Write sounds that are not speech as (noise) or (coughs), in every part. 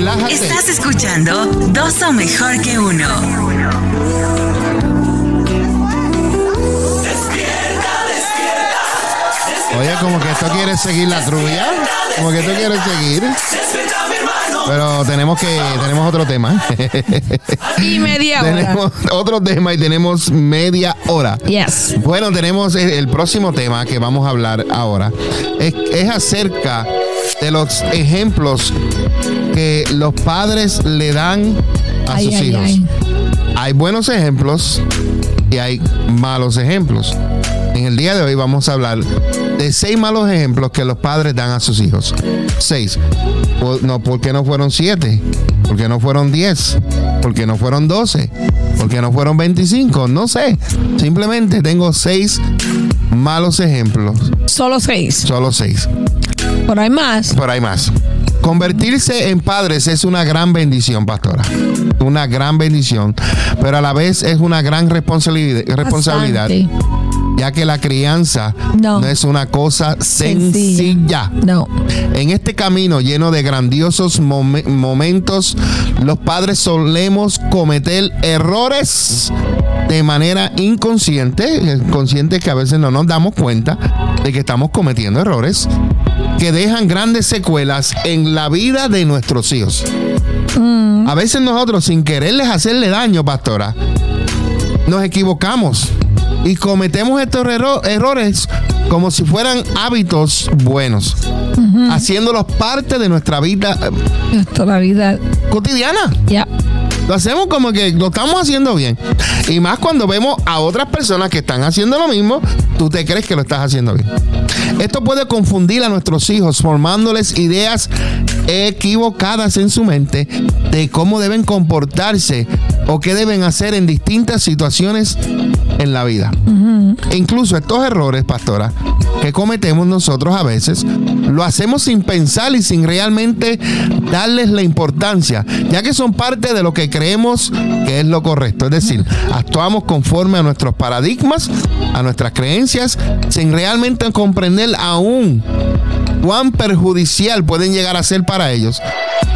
relájate. Estás escuchando Dos o Mejor que Uno. Oye, como que esto quiere seguir la trulla. Como que esto quiere seguir. Pero tenemos que, tenemos otro tema. Y media hora. tenemos otro tema y tenemos media hora. Yes. Bueno, tenemos el, el próximo tema que vamos a hablar ahora. Es, es acerca de los ejemplos que los padres le dan a Ay, sus ay, hijos. ay. Hay buenos ejemplos y hay malos ejemplos. En el día de hoy vamos a hablar de seis malos ejemplos que los padres dan a sus hijos. Seis. Por- No, ¿por qué no fueron siete? ¿Por qué no fueron diez? ¿Por qué no fueron doce? ¿Por qué no fueron veinticinco? No sé. Simplemente tengo seis malos ejemplos. Solo seis. Solo seis. Pero hay más. Pero hay más. Convertirse en padres es una gran bendición, pastora. Una gran bendición. Pero a la vez es una gran responsabilidad, Bastante. Ya que la crianza No. es una cosa sencilla. No. En este camino lleno de grandiosos momen- momentos, los padres solemos cometer errores de manera inconsciente, consciente que a veces no nos damos cuenta de que estamos cometiendo errores que dejan grandes secuelas en la vida de nuestros hijos. A veces nosotros, sin quererles hacerle daño, pastora, nos equivocamos y cometemos estos erro- errores como si fueran hábitos buenos, haciéndolos parte de nuestra vida eh, Toda la vida. cotidiana. Ya. Lo hacemos como que lo estamos haciendo bien. Y más cuando vemos a otras personas que están haciendo lo mismo, tú te crees que lo estás haciendo bien. Esto puede confundir a nuestros hijos, formándoles ideas equivocadas en su mente de cómo deben comportarse o qué deben hacer en distintas situaciones en la vida. E incluso estos errores, pastora, que cometemos nosotros a veces, lo hacemos sin pensar y sin realmente darles la importancia, ya que son parte de lo que creemos que es lo correcto. Es decir, actuamos conforme a nuestros paradigmas, a nuestras creencias, sin realmente comprender aún cuán perjudicial pueden llegar a ser para ellos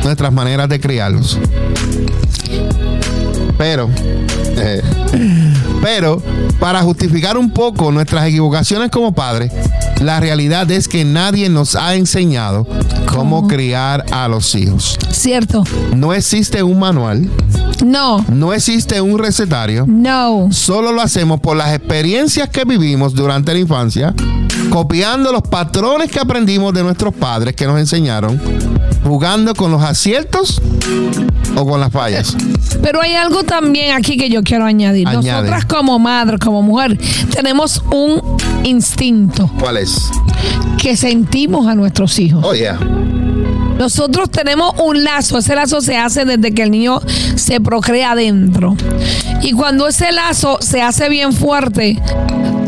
nuestras maneras de criarlos. Pero, eh, pero para justificar un poco nuestras equivocaciones como padres, la realidad es que nadie nos ha enseñado cómo ¿Cómo? criar a los hijos. Cierto. No existe un manual, No. no existe un recetario. No. Solo lo hacemos por las experiencias que vivimos durante la infancia, copiando los patrones que aprendimos de nuestros padres que nos enseñaron, jugando con los aciertos o con las fallas. Pero hay algo también aquí que yo quiero añadir. Añade. Nosotras como madre, como mujer, tenemos un instinto ¿Cuál es? que sentimos a nuestros hijos. Oh, yeah. Nosotros tenemos un lazo, ese lazo se hace desde que el niño se procrea adentro. Y cuando ese lazo se hace bien fuerte,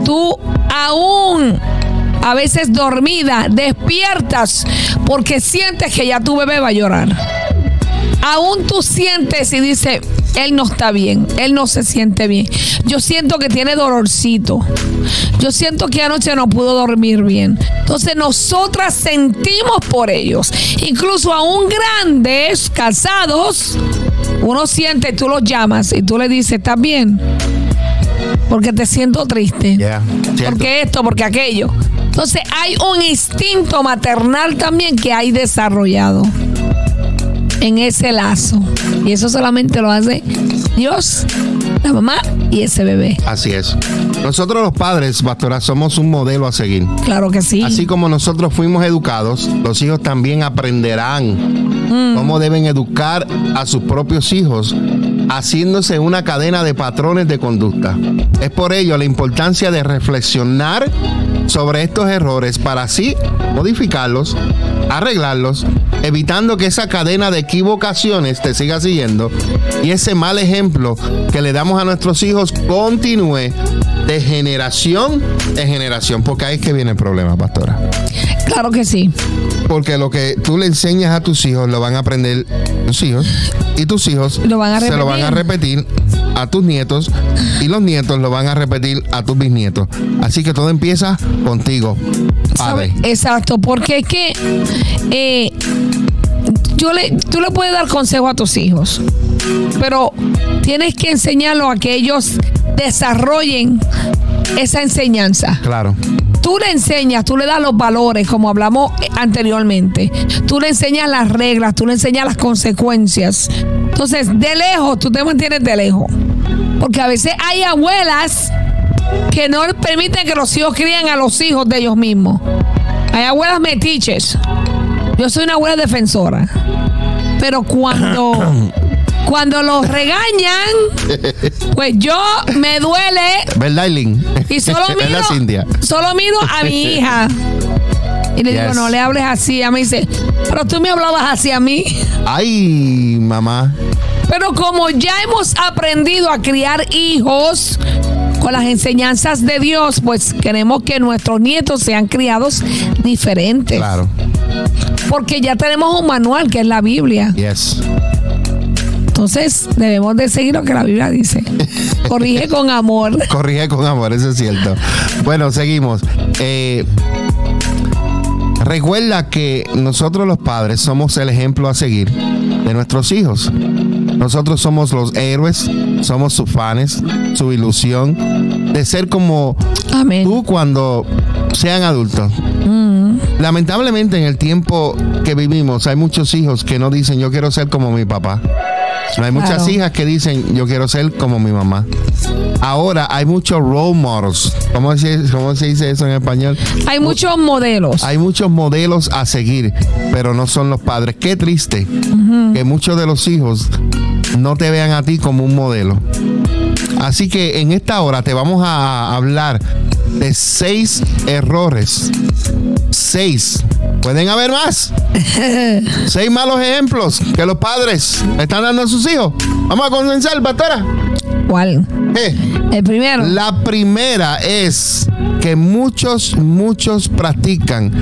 tú aún a veces dormida despiertas porque sientes que ya tu bebé va a llorar. Aún tú sientes y dices, él no está bien, él no se siente bien. Yo siento que tiene dolorcito. Yo siento que anoche no pudo dormir bien. Entonces nosotras sentimos por ellos. Incluso aún grandes, casados, uno siente, tú los llamas y tú le dices, ¿estás bien? Porque te siento triste. Yeah. Porque esto, porque aquello. Entonces hay un instinto maternal también que hay desarrollado en ese lazo. Y eso solamente lo hace Dios, la mamá y ese bebé. Así es. Nosotros los padres, pastora, somos un modelo a seguir. Claro que sí. Así como nosotros fuimos educados, los hijos también aprenderán cómo deben educar a sus propios hijos, haciéndose una cadena de patrones de conducta. Es por ello la importancia de reflexionar sobre estos errores para así modificarlos, arreglarlos, evitando que esa cadena de equivocaciones te siga siguiendo y ese mal ejemplo que le damos a nuestros hijos continúe de generación en generación, porque ahí es que viene el problema, pastora. Claro que sí. Porque lo que tú le enseñas a tus hijos lo van a aprender tus hijos y tus hijos Lo van a se lo van a repetir a tus nietos y los nietos lo van a repetir a tus bisnietos. Así que todo empieza contigo, padre. Exacto, porque es que eh, yo le, tú le puedes dar consejo a tus hijos, pero tienes que enseñarlo a que ellos desarrollen esa enseñanza. Claro. Tú le enseñas, tú le das los valores, como hablamos anteriormente. Tú le enseñas las reglas, tú le enseñas las consecuencias. Entonces, de lejos, tú te mantienes de lejos. Porque a veces hay abuelas que no permiten que los hijos críen a los hijos de ellos mismos. Hay abuelas metiches. Yo soy una abuela defensora. Pero cuando (coughs) cuando los regañan, pues yo me duele ¿Verdad, Eileen? y solo (laughs) miro, ¿Verdad, Cintia? solo miro a mi hija. Y le digo, no le hables así. A mí dice, pero tú me hablabas así a mí. Ay, mamá. Pero como ya hemos aprendido a criar hijos con las enseñanzas de Dios, pues queremos que nuestros nietos sean criados diferentes. Claro. Porque ya tenemos un manual que es la Biblia. Yes. Entonces debemos de seguir lo que la Biblia dice. (laughs) Corrige con amor. Corrige con amor, eso es cierto. Bueno, seguimos. Eh, recuerda que nosotros los padres somos el ejemplo a seguir de nuestros hijos. Nosotros somos los héroes, somos sus fans, su ilusión de ser como Amén. tú cuando sean adultos. Lamentablemente en el tiempo que vivimos hay muchos hijos que no dicen yo quiero ser como mi papá. Hay muchas Claro. hijas que dicen yo quiero ser como mi mamá. Ahora hay muchos role models. ¿Cómo se, cómo se dice eso en español? Hay muchos modelos. Hay muchos modelos a seguir, pero no son los padres. Qué triste que muchos de los hijos no te vean a ti como un modelo. Así que en esta hora te vamos a hablar de seis errores. Seis. Pueden haber más. (laughs) seis malos ejemplos que los padres están dando a sus hijos. Vamos a comenzar, pastora. ¿Cuál? Eh. El primero. La primera es que muchos, muchos practican,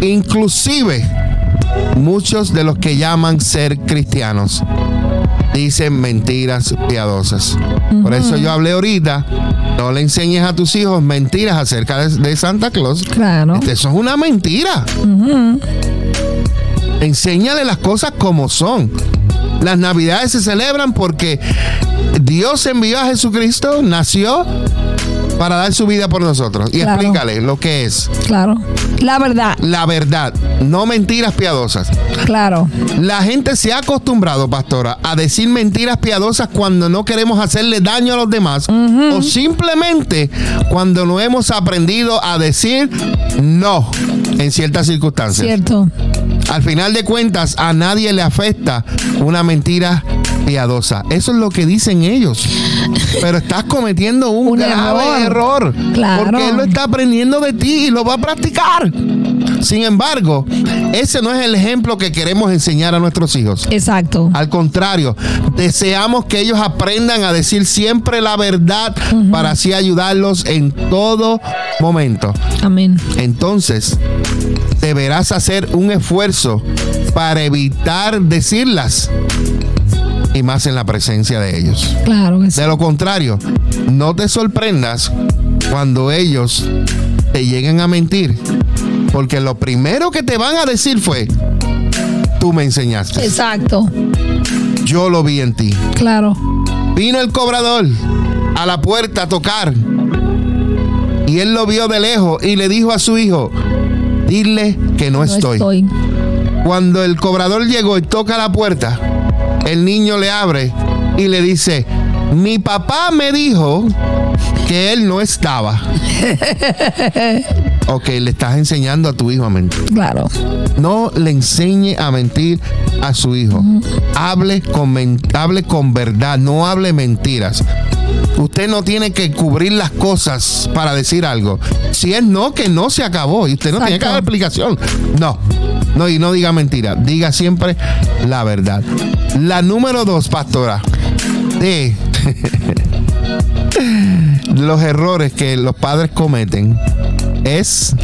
inclusive muchos de los que llaman ser cristianos, dicen mentiras piadosas. Por eso yo hablé ahorita, no le enseñes a tus hijos mentiras acerca de, de Santa Claus. Claro. Eso es una mentira. Enséñale las cosas como son. Las navidades se celebran porque Dios envió a Jesucristo, nació para dar su vida por nosotros. Y Claro. explícale lo que es Claro. La verdad. la verdad, no mentiras piadosas. Claro. La gente se ha acostumbrado, pastora, a decir mentiras piadosas cuando no queremos hacerle daño a los demás o simplemente cuando no hemos aprendido a decir no en ciertas circunstancias. Cierto. Al final de cuentas, a nadie le afecta una mentira piadosa. Eso es lo que dicen ellos. Pero estás cometiendo un, Un grave error. Claro. Porque él lo está aprendiendo de ti y lo va a practicar. Sin embargo, ese no es el ejemplo que queremos enseñar a nuestros hijos. Exacto. Al contrario, deseamos que ellos aprendan a decir siempre la verdad para así ayudarlos en todo momento. Amén. Entonces, deberás hacer un esfuerzo para evitar decirlas y más en la presencia de ellos. Claro que sí. De lo contrario, no te sorprendas cuando ellos te lleguen a mentir, porque lo primero que te van a decir fue, tú me enseñaste, Exacto. yo lo vi en ti. Claro. Vino el cobrador a la puerta a tocar. Y él lo vio de lejos y le dijo a su hijo, dile que no, No estoy. Cuando el cobrador llegó y toca la puerta, el niño le abre y le dice, mi papá me dijo que él no estaba. (laughs) ok, le estás enseñando a tu hijo a mentir. Claro. No le enseñe a mentir a su hijo. Hable con, men- hable con verdad, no hable mentiras. Usted no tiene que cubrir las cosas para decir algo. Si es no, que no se acabó. Y usted no tiene que dar explicación. No. No, y no diga mentira. Diga siempre la verdad. La número dos, pastora, de (laughs) los errores que los padres cometen es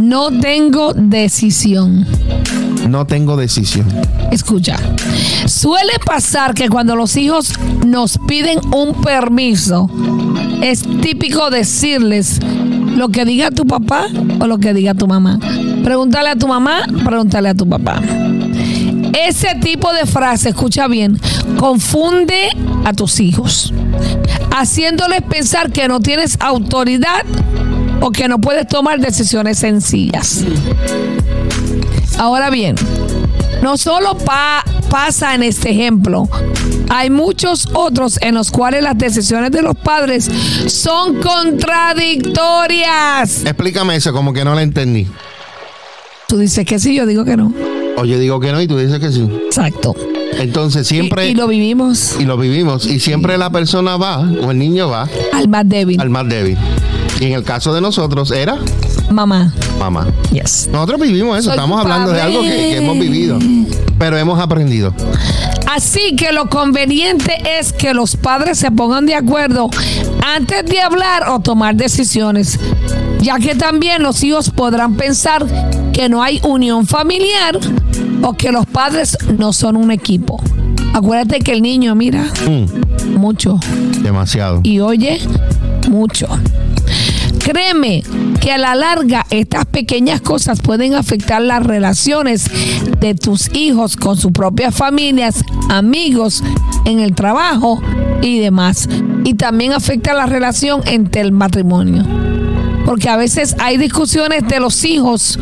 No tengo decisión. no tengo decisión. Escucha, suele pasar que cuando los hijos nos piden un permiso, es típico decirles lo que diga tu papá o lo que diga tu mamá. Pregúntale a tu mamá, pregúntale a tu papá. Ese tipo de frase, escucha bien, confunde a tus hijos, haciéndoles pensar que no tienes autoridad o que no puedes tomar decisiones sencillas. Ahora bien, no solo pa- pasa en este ejemplo, hay muchos otros en los cuales las decisiones de los padres son contradictorias. Explícame eso, como que no la entendí. Tú dices que sí, yo digo que no. O yo digo que no y tú dices que sí. Exacto. Entonces siempre... Y, y lo vivimos y lo vivimos. Y siempre la persona va, o el niño va, al más débil. al más débil. Y en el caso de nosotros era Mamá. mamá. Yes. Nosotros vivimos eso, Soy estamos hablando de algo que, que hemos vivido, pero hemos aprendido. Así que lo conveniente es que los padres se pongan de acuerdo antes de hablar o tomar decisiones, ya que también los hijos podrán pensar que no hay unión familiar o que los padres no son un equipo. Acuérdate que el niño mira Mm, mucho demasiado. y oye mucho. Créeme que a la larga estas pequeñas cosas pueden afectar las relaciones de tus hijos con sus propias familias, amigos, en el trabajo y demás. Y también afecta la relación entre el matrimonio. Porque a veces hay discusiones de los hijos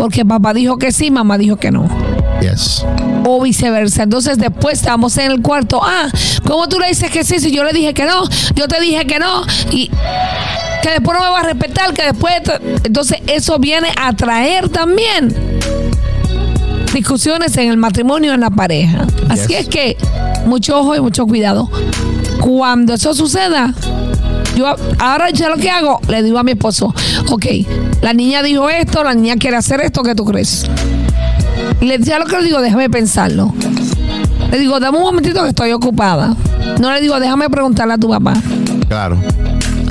porque papá dijo que sí, mamá dijo que no Yes. o viceversa. Entonces después estamos en el cuarto. Ah, ¿cómo tú le dices que sí si yo le dije que no? Yo te dije que no y que después no me va a respetar, que después... Entonces eso viene a traer también discusiones en el matrimonio, en la pareja. Así Yes. es que mucho ojo y mucho cuidado. Cuando eso suceda, yo ahora ya lo que hago, le digo a mi esposo, ok, la niña dijo esto, la niña quiere hacer esto, ¿qué tú crees? Le decía lo que le digo, déjame pensarlo. Le digo, dame un momentito que estoy ocupada. No le digo, déjame preguntarle a tu papá. Claro.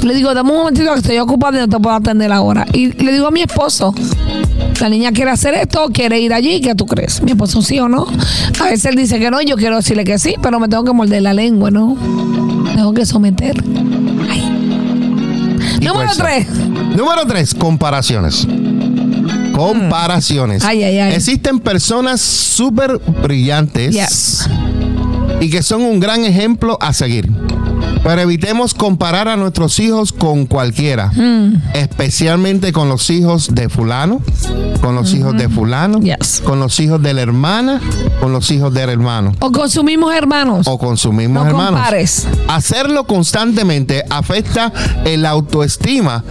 Le digo, dame un momentito que estoy ocupada y no te puedo atender ahora. Y le digo a mi esposo, la niña quiere hacer esto, quiere ir allí, ¿qué tú crees? Mi esposo sí o no. A veces él dice que no, yo quiero decirle que sí, pero me tengo que morder la lengua, ¿no? Tengo que someter. Número tres. Número tres, comparaciones. Comparaciones. Ay, ay, ay. Existen personas súper brillantes y que son un gran ejemplo a seguir. Pero evitemos comparar a nuestros hijos con cualquiera, Mm. especialmente con los hijos de fulano, con los hijos de fulano, Yes. con los hijos de la hermana, con los hijos del hermano O consumimos hermanos. o con sus mismos no hermanos. compares. Hacerlo constantemente afecta el autoestima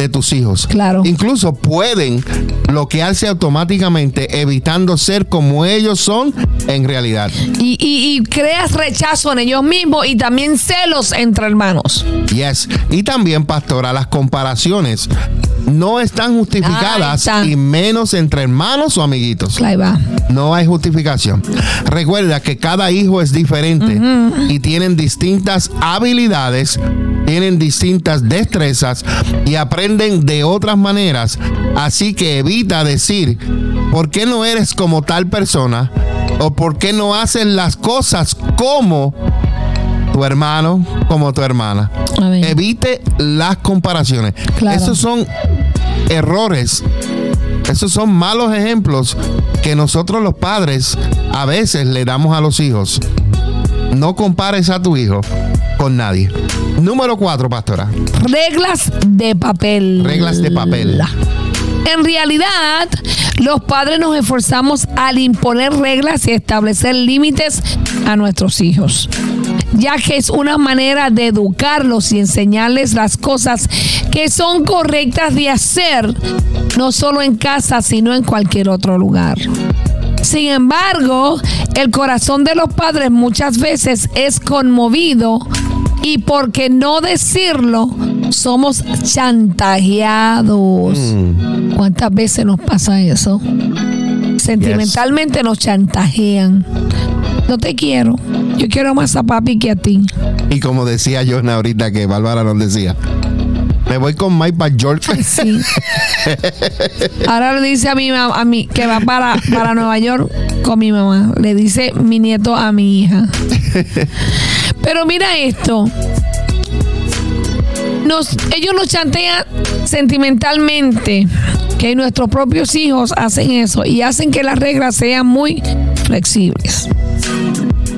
de tus hijos. Claro. Incluso pueden bloquearse automáticamente, evitando ser como ellos son en realidad. Y, y- y creas rechazo en ellos mismos y también celos entre hermanos. Yes. Y también, pastora, las comparaciones no están justificadas y menos entre hermanos o amiguitos. Ahí va. No hay justificación. Recuerda que cada hijo es diferente y tienen distintas habilidades, tienen distintas destrezas y aprenden de otras maneras. Así que evita decir, ¿por qué no eres como tal persona? ¿O por qué no haces las cosas como tu hermano, como tu hermana? Evite las comparaciones. Claro. Esos son errores esos son malos ejemplos que nosotros los padres a veces le damos a los hijos. No compares a tu hijo con nadie. Número cuatro, pastora. Reglas de papel. Reglas de papel. En realidad, los padres nos esforzamos al imponer reglas y establecer límites a nuestros hijos, ya que es una manera de educarlos y enseñarles las cosas que son correctas de hacer, no solo en casa, sino en cualquier otro lugar. Sin embargo, el corazón de los padres muchas veces es conmovido y por qué no decirlo, somos chantajeados. ¿Cuántas veces nos pasa eso? Sentimentalmente nos chantajean. No te quiero. Yo quiero más a papi que a ti. Y como decía Joana ahorita que Bárbara nos decía, me voy con Mike para. Sí. (laughs) Ahora le dice a mi mamá, a mí que va para, para Nueva York con mi mamá. Le dice mi nieto a mi hija. (laughs) Pero mira esto. Nos, ellos nos chantean sentimentalmente que nuestros propios hijos hacen eso y hacen que las reglas sean muy flexibles.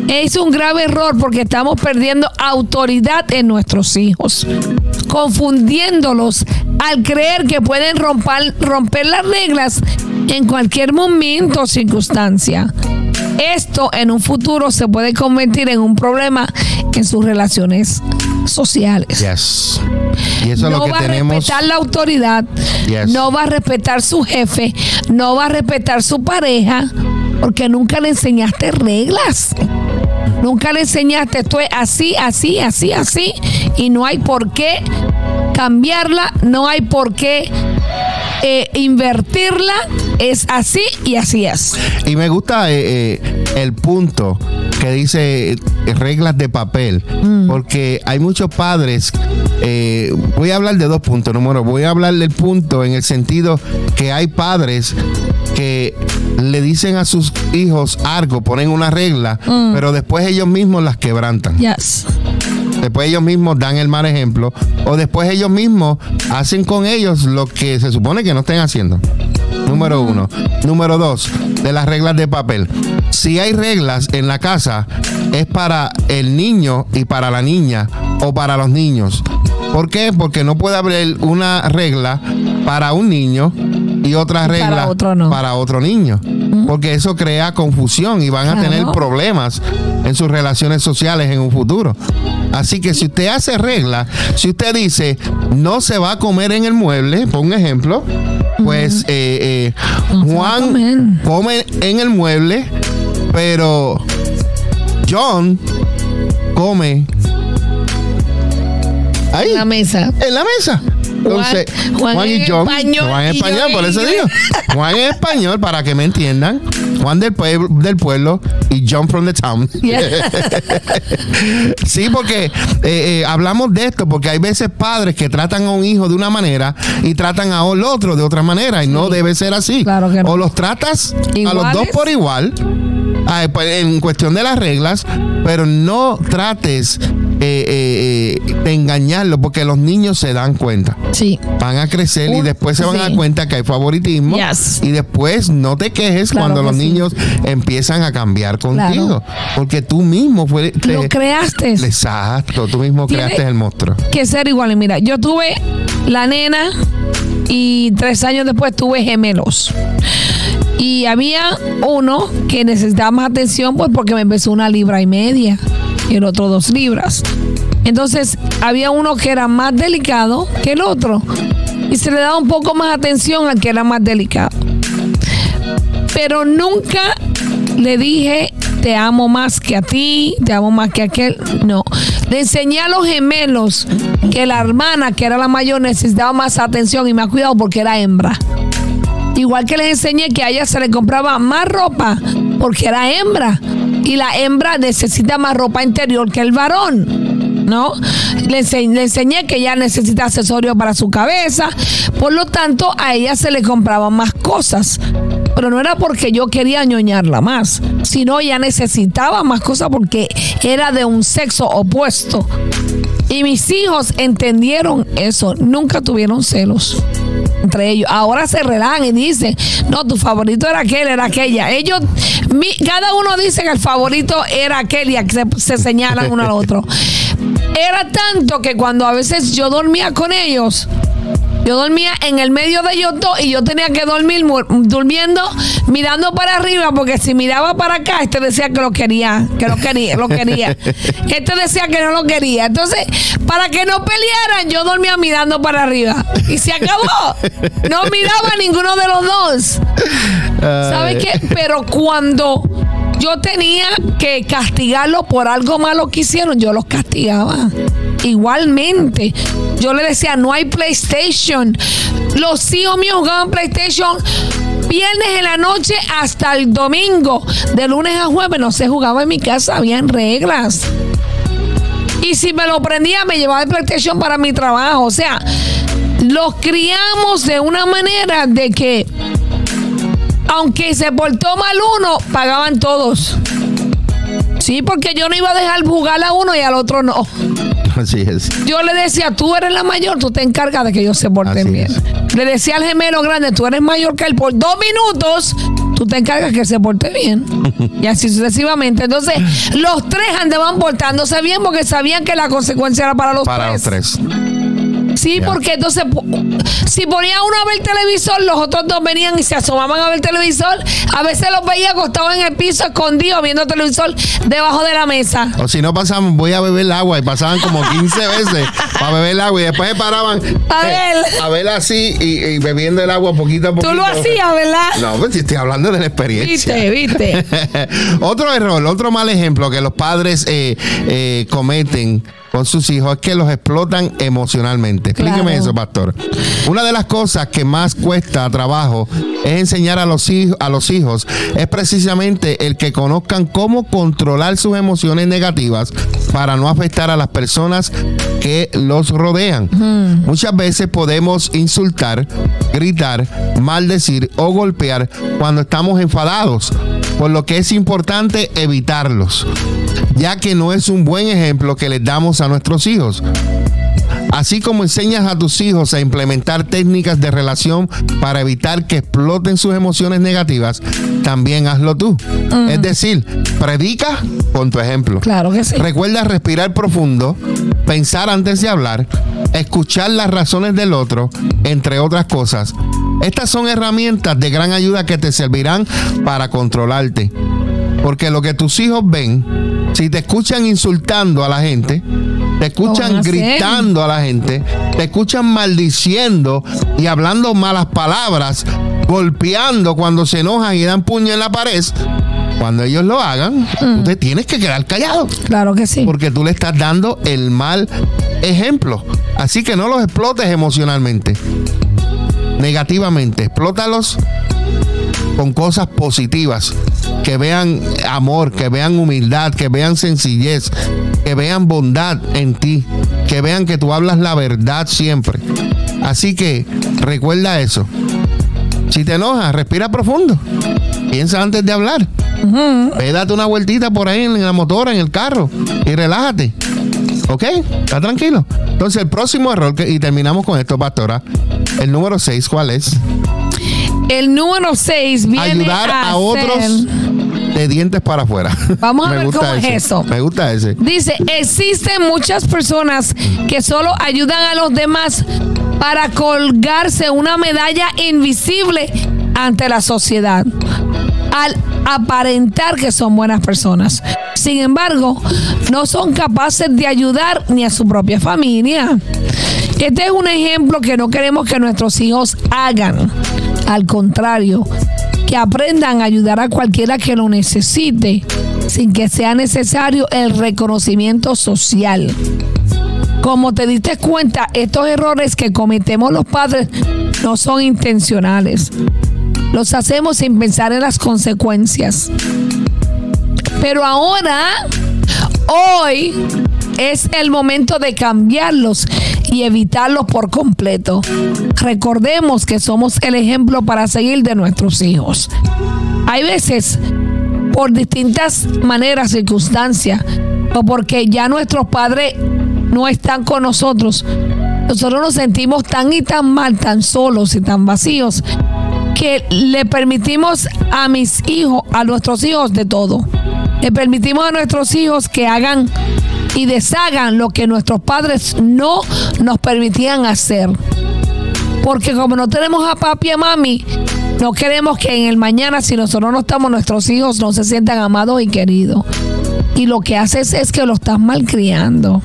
Es un grave error porque estamos perdiendo autoridad en nuestros hijos, confundiéndolos al creer que pueden romper, romper las reglas en cualquier momento o circunstancia. Esto en un futuro se puede convertir en un problema en sus relaciones sociales. Yes. Y eso es no lo que va tenemos. a respetar la autoridad, Yes. no va a respetar su jefe, no va a respetar su pareja, porque nunca le enseñaste reglas. Nunca le enseñaste esto es así, así, así, así, y no hay por qué cambiarla, no hay por qué eh, invertirla, es así y así es. Y me gusta eh, eh, el punto que dice eh, reglas de papel, Mm. porque hay muchos padres. eh, voy a hablar de dos puntos. Número, voy a hablar del punto en el sentido que hay padres que le dicen a sus hijos algo, ponen una regla, Mm. pero después ellos mismos las quebrantan. Yes. Después ellos mismos dan el mal ejemplo o después ellos mismos hacen con ellos lo que se supone que no estén haciendo. Número uno. Número dos, de las reglas de papel. Si hay reglas en la casa, es para el niño y para la niña o para los niños. ¿Por qué? Porque no puede haber una regla para un niño y otra para regla otro no. para otro niño. Porque eso crea confusión y van a tener problemas en sus relaciones sociales en un futuro. Así que si usted hace reglas, si usted dice no se va a comer en el mueble, por un ejemplo, pues eh, eh, Juan come en el mueble, pero John come ahí, En la mesa. en la mesa. Entonces, Juan Juan, y John, español Juan en español, por eso digo. (laughs) Juan en español, para que me entiendan. Juan del, pueblo, del pueblo y John from the town. Yeah. (laughs) Sí, porque eh, eh, hablamos de esto, porque hay veces padres que tratan a un hijo de una manera y tratan al otro de otra manera, y no debe ser así. Claro que no. O los tratas a los dos por igual, pues, en cuestión de las reglas, pero no trates eh, eh, de engañarlo, porque los niños se dan cuenta. Sí. Van a crecer y después se van a dar cuenta que hay favoritismo. Yes. Y después no te quejes Claro cuando que los sí. niños empiezan a cambiar contigo. Porque tú mismo fue, te- Lo creaste. Exacto, tú mismo creaste el monstruo. que ser iguales. Mira, yo tuve la nena y tres años después tuve gemelos. Y había uno que necesitaba más atención pues porque me empezó una libra y media y el otro dos libras. Entonces había uno que era más delicado que el otro y se le daba un poco más atención al que era más delicado. Pero nunca le dije te amo más que a ti, te amo más que a aquel. No. Le enseñé a los gemelos que la hermana, que era la mayor, necesitaba más atención y más cuidado porque era hembra. Igual que les enseñé que a ella se le compraba más ropa porque era hembra. Y la hembra necesita más ropa interior que el varón. ¿No? Le, le enseñé que ella necesita accesorios para su cabeza. Por lo tanto, a ella se le compraban más cosas. Pero no era porque yo quería ñoñarla más, sino ella necesitaba más cosas porque era de un sexo opuesto. Y mis hijos entendieron eso, nunca tuvieron celos entre ellos. Ahora se relajan y dicen, no, tu favorito era aquel, era aquella. Ellos, mi- cada uno dice que el favorito era aquel y se, se señalan uno al otro. (laughs) Era tanto que cuando a veces yo dormía con ellos, yo dormía en el medio de ellos dos y yo tenía que dormir durmiendo mirando para arriba porque si miraba para acá este decía que lo quería, que lo quería, lo quería. (laughs) Este decía que no lo quería. Entonces, para que no pelearan, yo dormía mirando para arriba y se acabó. No miraba a ninguno de los dos. ¿Sabes qué? Pero cuando yo tenía que castigarlos por algo malo que hicieron, yo los castigaba. Igualmente, yo le decía, no hay PlayStation. Los hijos míos jugaban PlayStation viernes en la noche hasta el domingo. De lunes a jueves no se jugaba en mi casa, habían reglas. Y si me lo prendía, me llevaba el PlayStation para mi trabajo. O sea, los criamos de una manera de que, aunque se portó mal uno, pagaban todos. Sí, porque yo no iba a dejar jugar a uno y al otro no. Así es. Yo le decía, tú eres la mayor, tú te encargas de que ellos se porten bien. es. Le decía al gemelo grande, tú eres mayor que él por dos minutos, tú te encargas que se porte bien. y así sucesivamente. Entonces, los tres andaban portándose bien porque sabían que la consecuencia era para los Para los tres. tres. Sí, porque entonces si ponía uno a ver televisor, los otros dos venían y se asomaban a ver televisor. A veces los veía acostados en el piso, escondidos, viendo televisor debajo de la mesa. O si no pasaban, voy a beber agua y pasaban como 15 veces para beber agua y después se paraban A eh, ver. a ver así y, y bebiendo el agua poquito a poquito. Tú lo hacías, ¿verdad? No, pues estoy hablando de la experiencia. Viste, viste. (laughs) otro error, otro mal ejemplo que los padres eh, eh, cometen con sus hijos es que los explotan emocionalmente. Explíqueme Claro. eso, pastor. Una de las cosas que más cuesta trabajo es enseñar a los, hijos, a los hijos es precisamente el que conozcan cómo controlar sus emociones negativas para no afectar a las personas que los rodean. Muchas veces podemos insultar, gritar, maldecir o golpear cuando estamos enfadados, por lo que es importante evitarlos, ya que no es un buen ejemplo que les damos a nuestros hijos. Así como enseñas a tus hijos a implementar técnicas de relación para evitar que exploten sus emociones negativas, también hazlo tú. Es decir, predica con tu ejemplo. Claro que sí. Recuerda respirar profundo, pensar antes de hablar, escuchar las razones del otro, entre otras cosas. Estas son herramientas de gran ayuda que te servirán para controlarte. Porque lo que tus hijos ven, si te escuchan insultando a la gente, te a escuchan gritando a la gente, te escuchan maldiciendo y hablando malas palabras, golpeando cuando se enojan y dan puño en la pared, cuando ellos lo hagan, tú te tienes que quedar callado Claro que sí. porque tú le estás dando el mal ejemplo. Así que no los explotes emocionalmente, negativamente. Explótalos con cosas positivas, que vean amor, que vean humildad, que vean sencillez, que vean bondad en ti, que vean que tú hablas la verdad siempre. Así que recuerda eso. Si te enojas, respira profundo. Piensa antes de hablar. Ve, date una vueltita por ahí en la motora, en el carro y relájate. ¿Ok? ¿Está tranquilo? Entonces, el próximo error, que, y terminamos con esto, pastora. El número 6, ¿cuál es? El número 6 viene Ayudar a, ser- otros de dientes para afuera. Vamos a ver cómo es eso. Me gusta ese. Dice, existen muchas personas que solo ayudan a los demás para colgarse una medalla invisible ante la sociedad, al aparentar que son buenas personas. Sin embargo, no son capaces de ayudar ni a su propia familia. Este es un ejemplo que no queremos que nuestros hijos hagan. Al contrario, que aprendan a ayudar a cualquiera que lo necesite sin que sea necesario el reconocimiento social. Como te diste cuenta, estos errores que cometemos los padres no son intencionales. Los hacemos sin pensar en las consecuencias. Pero ahora, hoy, es el momento de cambiarlos y evitarlos por completo. Recordemos que somos el ejemplo para seguir de nuestros hijos. Hay veces, por distintas maneras, circunstancias, o porque ya nuestros padres no están con nosotros, nosotros nos sentimos tan y tan mal, tan solos y tan vacíos, que le permitimos a mis hijos, a nuestros hijos de todo. Le permitimos a nuestros hijos que hagan y deshagan lo que nuestros padres no nos permitían hacer. Porque como no tenemos a papi y a mami, no queremos que en el mañana, si nosotros no estamos, nuestros hijos no se sientan amados y queridos. Y lo que haces es que lo estás malcriando.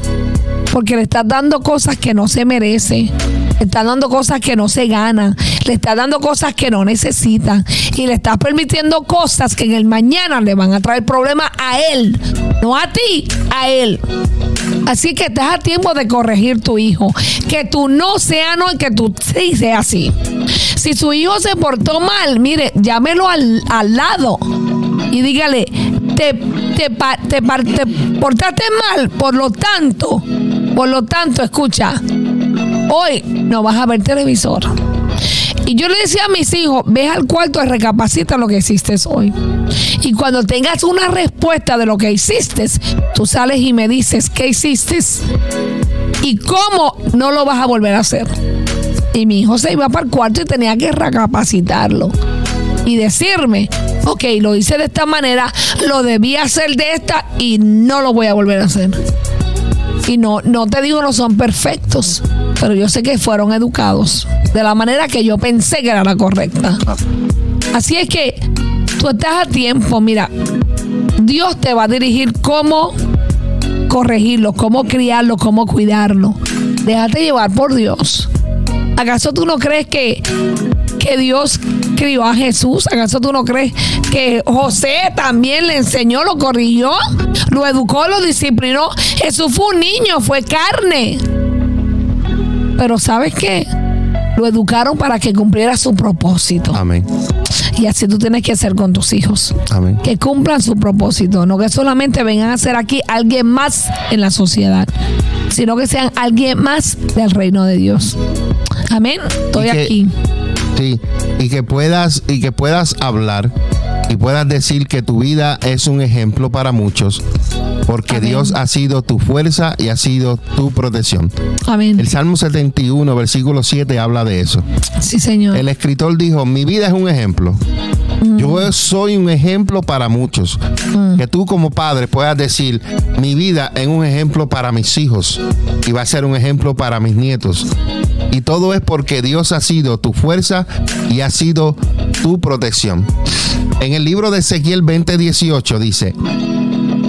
Porque le estás dando cosas que no se merece. Le estás dando cosas que no se ganan. Le estás dando cosas que no necesitan. Y le estás permitiendo cosas que en el mañana le van a traer problemas a él. No a ti, a él. Así que estás a tiempo de corregir tu hijo. Que tú no sea no y que tú sí sea así. Si su hijo se portó mal, mire, llámelo al, al lado y dígale, te, te, te te portaste mal, por lo tanto, por lo tanto, escucha, hoy no vas a ver televisor. Y yo le decía a mis hijos, ve al cuarto y recapacita lo que hiciste hoy. Y cuando tengas una respuesta de lo que hiciste, tú sales y me dices, ¿qué hiciste? Y cómo no lo vas a volver a hacer. Y mi hijo se iba para el cuarto y tenía que recapacitarlo. y decirme, ok, lo hice de esta manera, lo debía hacer de esta y no lo voy a volver a hacer. Y no, no te digo no son perfectos, pero yo sé que fueron educados de la manera que yo pensé que era la correcta. Así es que tú estás a tiempo, mira, Dios te va a dirigir cómo corregirlo, cómo criarlo, cómo cuidarlo. Déjate llevar por Dios. ¿Acaso tú no crees que, que Dios crió a Jesús? ¿Acaso tú no crees que José también le enseñó, lo corrigió, lo educó, lo disciplinó? Jesús fue un niño, fue carne. Pero ¿sabes qué? Lo educaron para que cumpliera su propósito. Amén. Y así tú tienes que hacer con tus hijos. Amén. Que cumplan su propósito, no que solamente vengan a ser aquí alguien más en la sociedad, sino que sean alguien más del reino de Dios. Amén. Estoy que- aquí. Sí, y que puedas y que puedas hablar y puedas decir que tu vida es un ejemplo para muchos, porque Amén. Dios ha sido tu fuerza y ha sido tu protección. Amén. El Salmo 71, versículo 7 habla de eso. Sí, Señor. El escritor dijo, mi vida es un ejemplo. Yo soy un ejemplo para muchos. Que tú como padre puedas decir, mi vida es un ejemplo para mis hijos y va a ser un ejemplo para mis nietos. Y todo es porque Dios ha sido tu fuerza y ha sido tu protección. En el libro de Ezequiel 20:18 dice,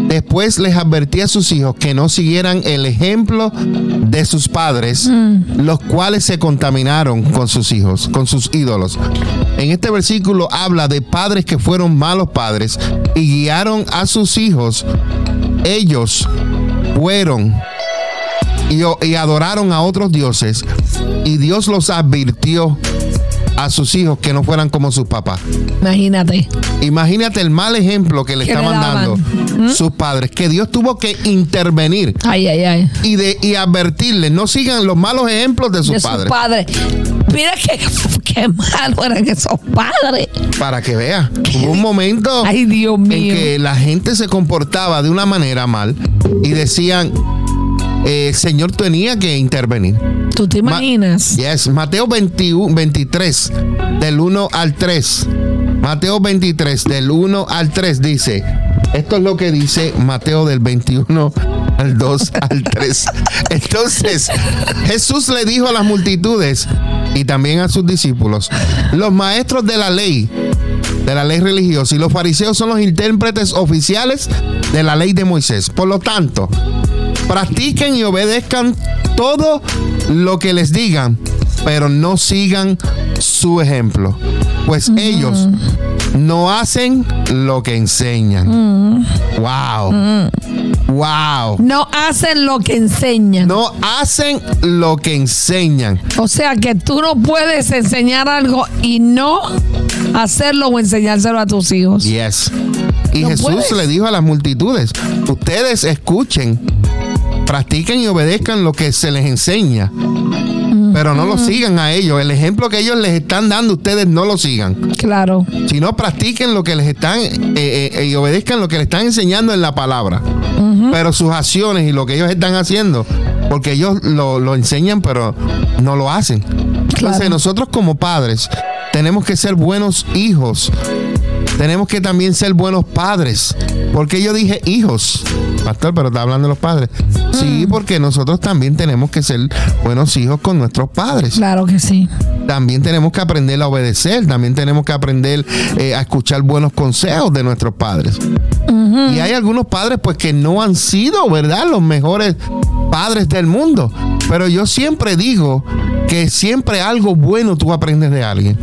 Después les advertí a sus hijos que no siguieran el ejemplo de sus padres, los cuales se contaminaron con sus hijos, con sus ídolos. En este versículo habla de padres que fueron malos padres y guiaron a sus hijos. Ellos fueron y, y adoraron a otros dioses y Dios los advirtió a sus hijos que no fueran como sus papás. Imagínate. Imagínate el mal ejemplo que le Que le estaban dando daban. sus padres, que Dios tuvo que intervenir Ay, ay, ay. y, de, y advertirles, no sigan los malos ejemplos de sus de sus padres, padres. Mira qué, qué malo eran esos padres. para que vea. Hubo un momento Ay, Dios en mío. que la gente se comportaba de una manera mal y decían, el Señor tenía que intervenir. ¿Tú te Ma- imaginas? Yes, Mateo 21, 23, del 1 al 3. Mateo 23, del 1 al 3 dice, esto es lo que dice Mateo del 21 al 2 (laughs) al 3. Entonces, Jesús le dijo a las multitudes y también a sus discípulos, los maestros de la ley, de la ley religiosa y los fariseos son los intérpretes oficiales de la ley de Moisés. Por lo tanto, practiquen y obedezcan todo lo que les digan, pero no sigan su ejemplo, pues ellos no hacen lo que enseñan. Wow. Wow. No hacen lo que enseñan. No hacen lo que enseñan. O sea que tú no puedes enseñar algo y no hacerlo o enseñárselo a tus hijos. Yes. Y No Jesús puedes. le dijo a las multitudes, ustedes escuchen, practiquen y obedezcan lo que se les enseña, pero no lo sigan a ellos. El ejemplo que ellos les están dando, ustedes no lo sigan, Claro. sino practiquen lo que les están eh, eh, y obedezcan lo que les están enseñando en la palabra. Pero sus acciones y lo que ellos están haciendo, porque ellos lo, lo enseñan, pero no lo hacen. Entonces Claro. nosotros como padres tenemos que ser buenos hijos. Tenemos que también ser buenos padres. Porque yo dije hijos, pastor, pero está hablando de los padres. Sí, porque nosotros también tenemos que ser buenos hijos con nuestros padres. Claro que sí. También tenemos que aprender a obedecer. También tenemos que aprender eh, a escuchar buenos consejos de nuestros padres. Y hay algunos padres pues que no han sido, ¿verdad? Los mejores padres del mundo. Pero yo siempre digo que siempre algo bueno tú aprendes de alguien.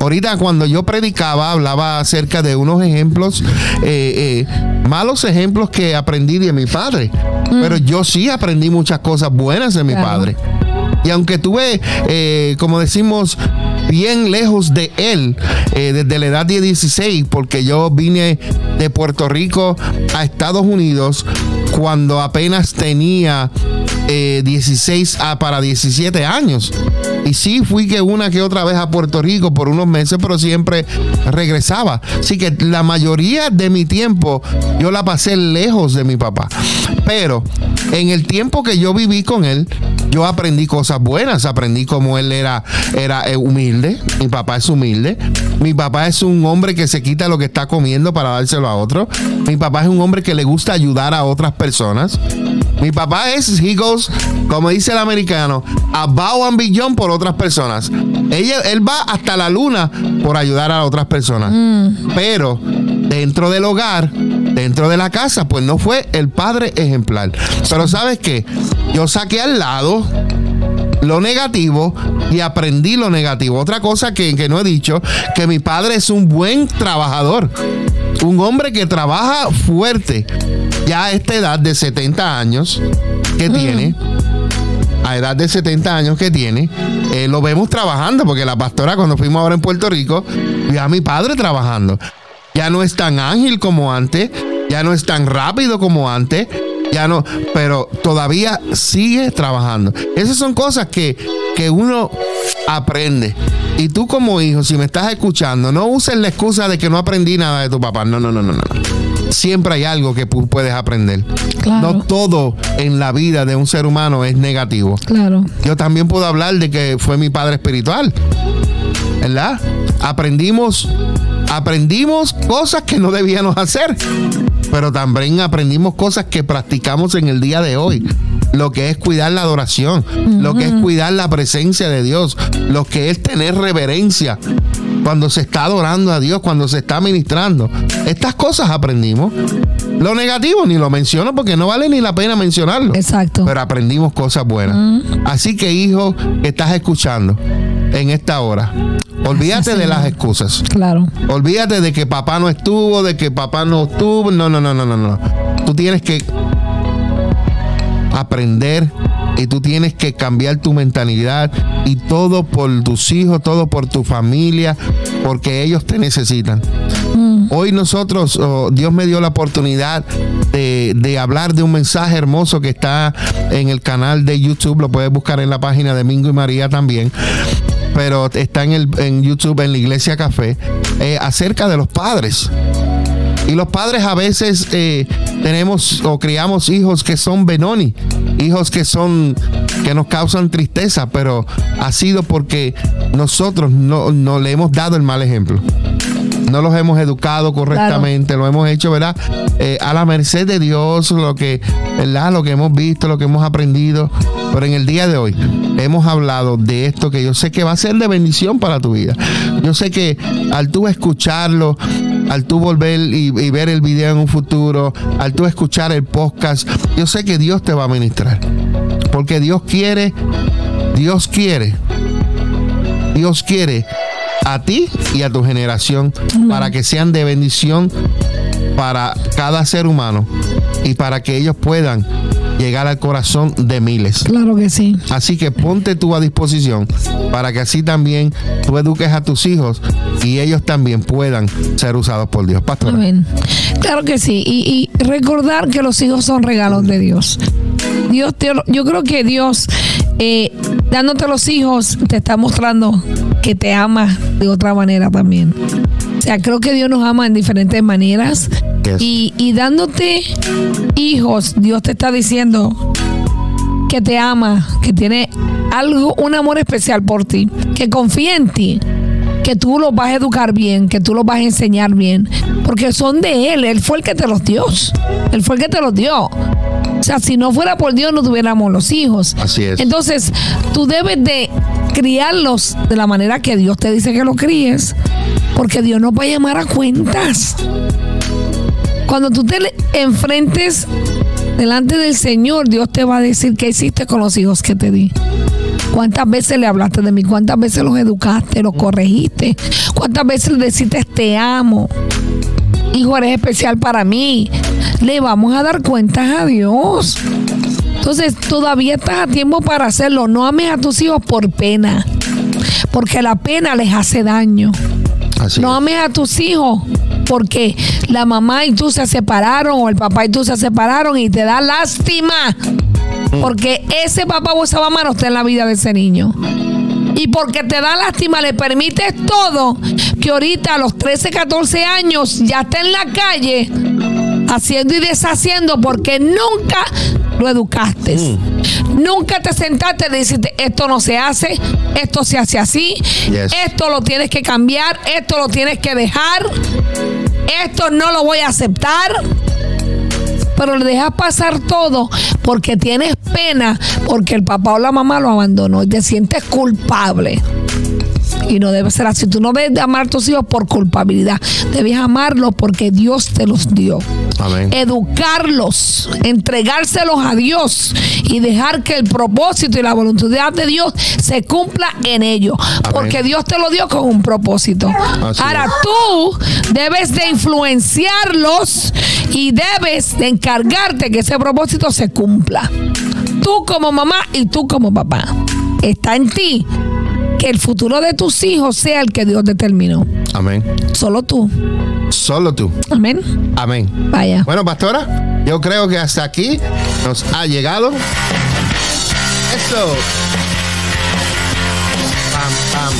Ahorita cuando yo predicaba hablaba acerca de unos ejemplos, eh, eh, malos ejemplos que aprendí de mi padre. Pero yo sí aprendí muchas cosas buenas de mi Claro. padre. Y aunque tuve, eh, como decimos, bien lejos de él, eh, desde la edad de 16, porque yo vine de Puerto Rico a Estados Unidos cuando apenas tenía eh, 16 a para 17 años. Y sí, fui que una que otra vez a Puerto Rico por unos meses, pero siempre regresaba. Así que la mayoría de mi tiempo yo la pasé lejos de mi papá. Pero en el tiempo que yo viví con él, yo aprendí cosas buenas, aprendí cómo él era, era eh, humilde, mi papá es humilde, mi papá es un hombre que se quita lo que está comiendo para dárselo a otro, mi papá es un hombre que le gusta ayudar a otras personas, mi papá es, he goes, como dice el americano, above and beyond por otras personas. Ella, él va hasta la luna por ayudar a otras personas. Pero dentro del hogar, dentro de la casa, pues no fue el padre ejemplar. Pero sabes qué, yo saqué al lado lo negativo y aprendí lo negativo. Otra cosa que, que, no he dicho, que mi padre es un buen trabajador. Un hombre que trabaja fuerte. Ya a esta edad de 70 años que tiene, a edad de 70 años que tiene, eh, lo vemos trabajando, porque la pastora cuando fuimos ahora en Puerto Rico, vio a mi padre trabajando. Ya no es tan ágil como antes, ya no es tan rápido como antes, ya no, pero todavía sigue trabajando. Esas son cosas que, que uno aprende. Y tú como hijo, si me estás escuchando, no uses la excusa de que no aprendí nada de tu papá. No, no, no, no, no. Siempre hay algo que puedes aprender. Claro. No todo en la vida de un ser humano es negativo. Claro. Yo también puedo hablar de que fue mi padre espiritual. ¿Verdad? Aprendimos, aprendimos cosas que no debíamos hacer, pero también aprendimos cosas que practicamos en el día de hoy. Lo que es cuidar la adoración, lo que es cuidar la presencia de Dios, lo que es tener reverencia cuando se está adorando a Dios, cuando se está ministrando. Estas cosas aprendimos. Lo negativo ni lo menciono porque no vale ni la pena mencionarlo. Exacto. Pero aprendimos cosas buenas. Así que, hijo, que estás escuchando en esta hora, olvídate de las excusas. Claro. Olvídate de que papá no estuvo, de que papá no estuvo. No, no, no, no, no, no. Tú tienes que aprender y tú tienes que cambiar tu mentalidad y todo por tus hijos, todo por tu familia, porque ellos te necesitan. Hoy nosotros, oh, Dios me dio la oportunidad de, de, hablar de un mensaje hermoso que está en el canal de YouTube, lo puedes buscar en la página de Mingo y María también pero está en, el, en YouTube, en la Iglesia Café, eh, acerca de los padres. Y los padres a veces eh, tenemos o criamos hijos que son benoni, hijos que son que nos causan tristeza, pero ha sido porque nosotros no, no le hemos dado el mal ejemplo. No los hemos educado correctamente, claro. lo hemos hecho, ¿verdad? Eh, a la merced de Dios, lo que, ¿verdad? Lo que hemos visto, lo que hemos aprendido. Pero en el día de hoy hemos hablado de esto que yo sé que va a ser de bendición para tu vida. Yo sé que al tú escucharlo, al tú volver y, y, ver el video en un futuro, al tú escuchar el podcast, yo sé que Dios te va a ministrar. Porque Dios quiere, Dios quiere, Dios quiere a ti y a tu generación para que sean de bendición para cada ser humano y para que ellos puedan llegar al corazón de miles. Claro que sí. Así que ponte tú a disposición para que así también tú eduques a tus hijos y ellos también puedan ser usados por Dios. Pastor. Amén. Claro que sí. Y, y, recordar que los hijos son regalos de Dios. Dios te, yo creo que Dios, eh, dándote los hijos, te está mostrando que te ama de otra manera también. O sea, creo que Dios nos ama en diferentes maneras. Y, y dándote hijos, Dios te está diciendo que te ama, que tiene algo, un amor especial por ti, que confía en ti, que tú los vas a educar bien, que tú los vas a enseñar bien, porque son de Él, Él fue el que te los dio, Él fue el que te los dio. O sea, si no fuera por Dios no tuviéramos los hijos. Así es. Entonces, tú debes de criarlos de la manera que Dios te dice que los críes, porque Dios nos va a llamar a cuentas. Cuando tú te enfrentes delante del Señor, Dios te va a decir qué hiciste con los hijos que te di. ¿Cuántas veces le hablaste de mí? ¿Cuántas veces los educaste, los corregiste? ¿Cuántas veces le deciste te amo? Hijo, eres especial para mí. Le vamos a dar cuentas a Dios. Entonces, todavía estás a tiempo para hacerlo. No ames a tus hijos por pena, porque la pena les hace daño. Así no es. ames a tus hijos porque la mamá y tú se separaron o el papá y tú se separaron y te da lástima. Porque ese papá o esa mamá no está en la vida de ese niño. Y porque te da lástima, le permites todo, que ahorita a los 13, 14 años ya está en la calle haciendo y deshaciendo porque nunca lo educaste. Nunca te sentaste y dijiste, esto no se hace, esto se hace así, Yes. esto lo tienes que cambiar, esto lo tienes que dejar, esto no lo voy a aceptar. Pero le dejas pasar todo porque tienes pena, porque el papá o la mamá lo abandonó y te sientes culpable. Y no debe ser así. Tú no debes de amar a tus hijos por culpabilidad. Debes amarlos porque Dios te los dio. Amén. Educarlos, entregárselos a Dios y dejar que el propósito y la voluntad de Dios se cumpla en ellos. Porque Dios te lo dio con un propósito. Así Ahora es. tú debes de influenciarlos y debes de encargarte que ese propósito se cumpla. Tú como mamá y tú como papá. Está en ti que el futuro de tus hijos sea el que Dios determinó. Amén. Solo tú. Solo tú. Amén. Amén. Vaya. Bueno, pastora, yo creo que hasta aquí nos ha llegado. Eso. Pam, pam.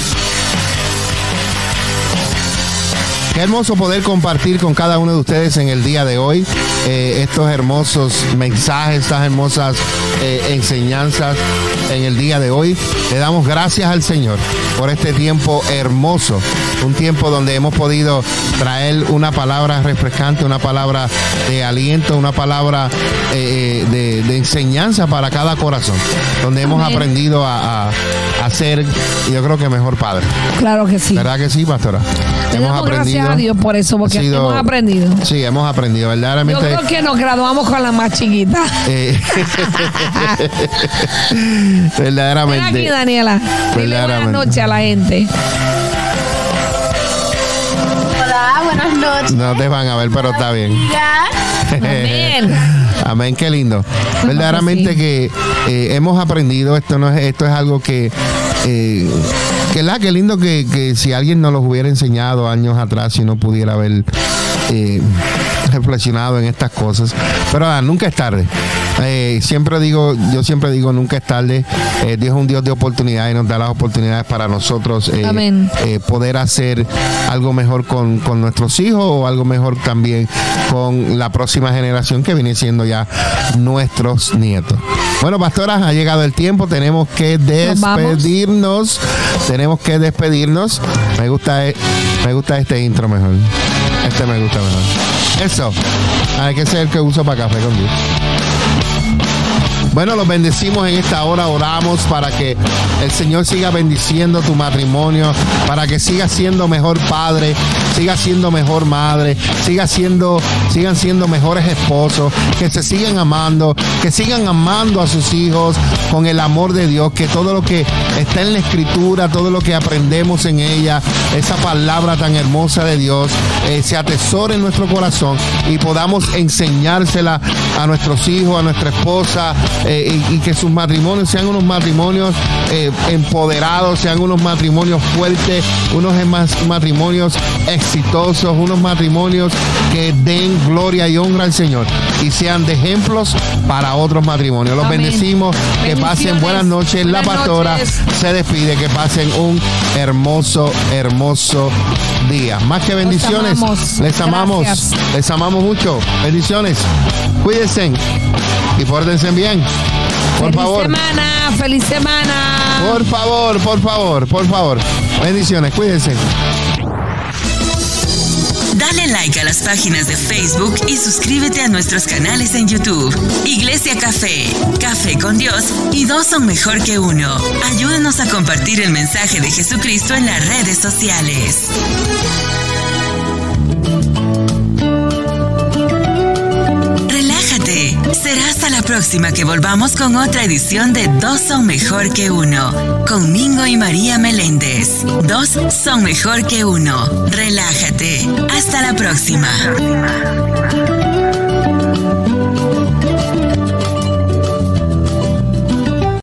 Qué hermoso poder compartir con cada uno de ustedes en el día de hoy eh, estos hermosos mensajes, estas hermosas eh, enseñanzas en el día de hoy. Le damos gracias al Señor por este tiempo hermoso, un tiempo donde hemos podido traer una palabra refrescante, una palabra de aliento, una palabra eh, de, de enseñanza para cada corazón, donde hemos Amén. aprendido a, a- a ser, yo creo que mejor padre. Claro que sí. ¿Verdad que sí, pastora? Le damos gracias a Dios por eso, porque sido- hemos aprendido. Sí, hemos aprendido, Yo verdaderamente. creo que nos graduamos con la más chiquita. eh, (laughs) (laughs) Ven aquí, verdaderamente. Daniela. Dile buenas noches a la gente. Hola, buenas noches. No te van a ver, pero está bien. Amén. (laughs) Amén, qué lindo. Verdaderamente sí. que eh, hemos aprendido, esto no es, esto es algo que, eh, que la, qué lindo que, que si alguien nos los hubiera enseñado años atrás, si no pudiera haber eh, (laughs) reflexionado en estas cosas. Pero ah, nunca es tarde. Eh, siempre digo, yo siempre digo, nunca es tarde. Eh, Dios es un Dios de oportunidades y nos da las oportunidades para nosotros eh, Amén. poder hacer algo mejor con, con nuestros hijos o algo mejor también con la próxima generación que viene siendo ya nuestros nietos. Bueno, pastoras, ha llegado el tiempo, tenemos que despedirnos. Tenemos que despedirnos. Me gusta, e- me gusta este intro mejor. Este me gusta mejor. Hay que ser el que uso para café con Dios. Bueno, los bendecimos en esta hora, oramos para que el Señor siga bendiciendo tu matrimonio, para que siga siendo mejor padre, siga siendo mejor madre, siga siendo, sigan siendo mejores esposos, que se sigan amando, que sigan amando a sus hijos con el amor de Dios, que todo lo que está en la escritura, todo lo que aprendemos en ella, esa palabra tan hermosa de Dios, eh, se atesore en nuestro corazón y podamos enseñársela a nuestros hijos, a nuestra esposa, eh, y, y que sus matrimonios sean unos matrimonios eh, empoderados, sean unos matrimonios fuertes, unos matrimonios exitosos, unos matrimonios que den gloria y honra al Señor y sean de ejemplos para otros matrimonios. Los Amén. bendecimos, que pasen buenas noches. La Buenas pastora noches. se despide, que pasen un hermoso, hermoso día. Más que bendiciones, amamos. les amamos, Gracias. les amamos mucho. Bendiciones, cuídense y pórtense bien. Por feliz favor, semana, feliz semana. por favor, por favor, por favor. Bendiciones, cuídense. Dale like a las páginas de Facebook y suscríbete a nuestros canales en YouTube. Iglesia Café, Café con Dios y dos son mejor que uno. Ayúdanos a compartir el mensaje de Jesucristo en las redes sociales. La próxima que volvamos con otra edición de Dos son mejor que uno. Con Mingo y María Meléndez. Dos son mejor que uno. Relájate. Hasta la próxima.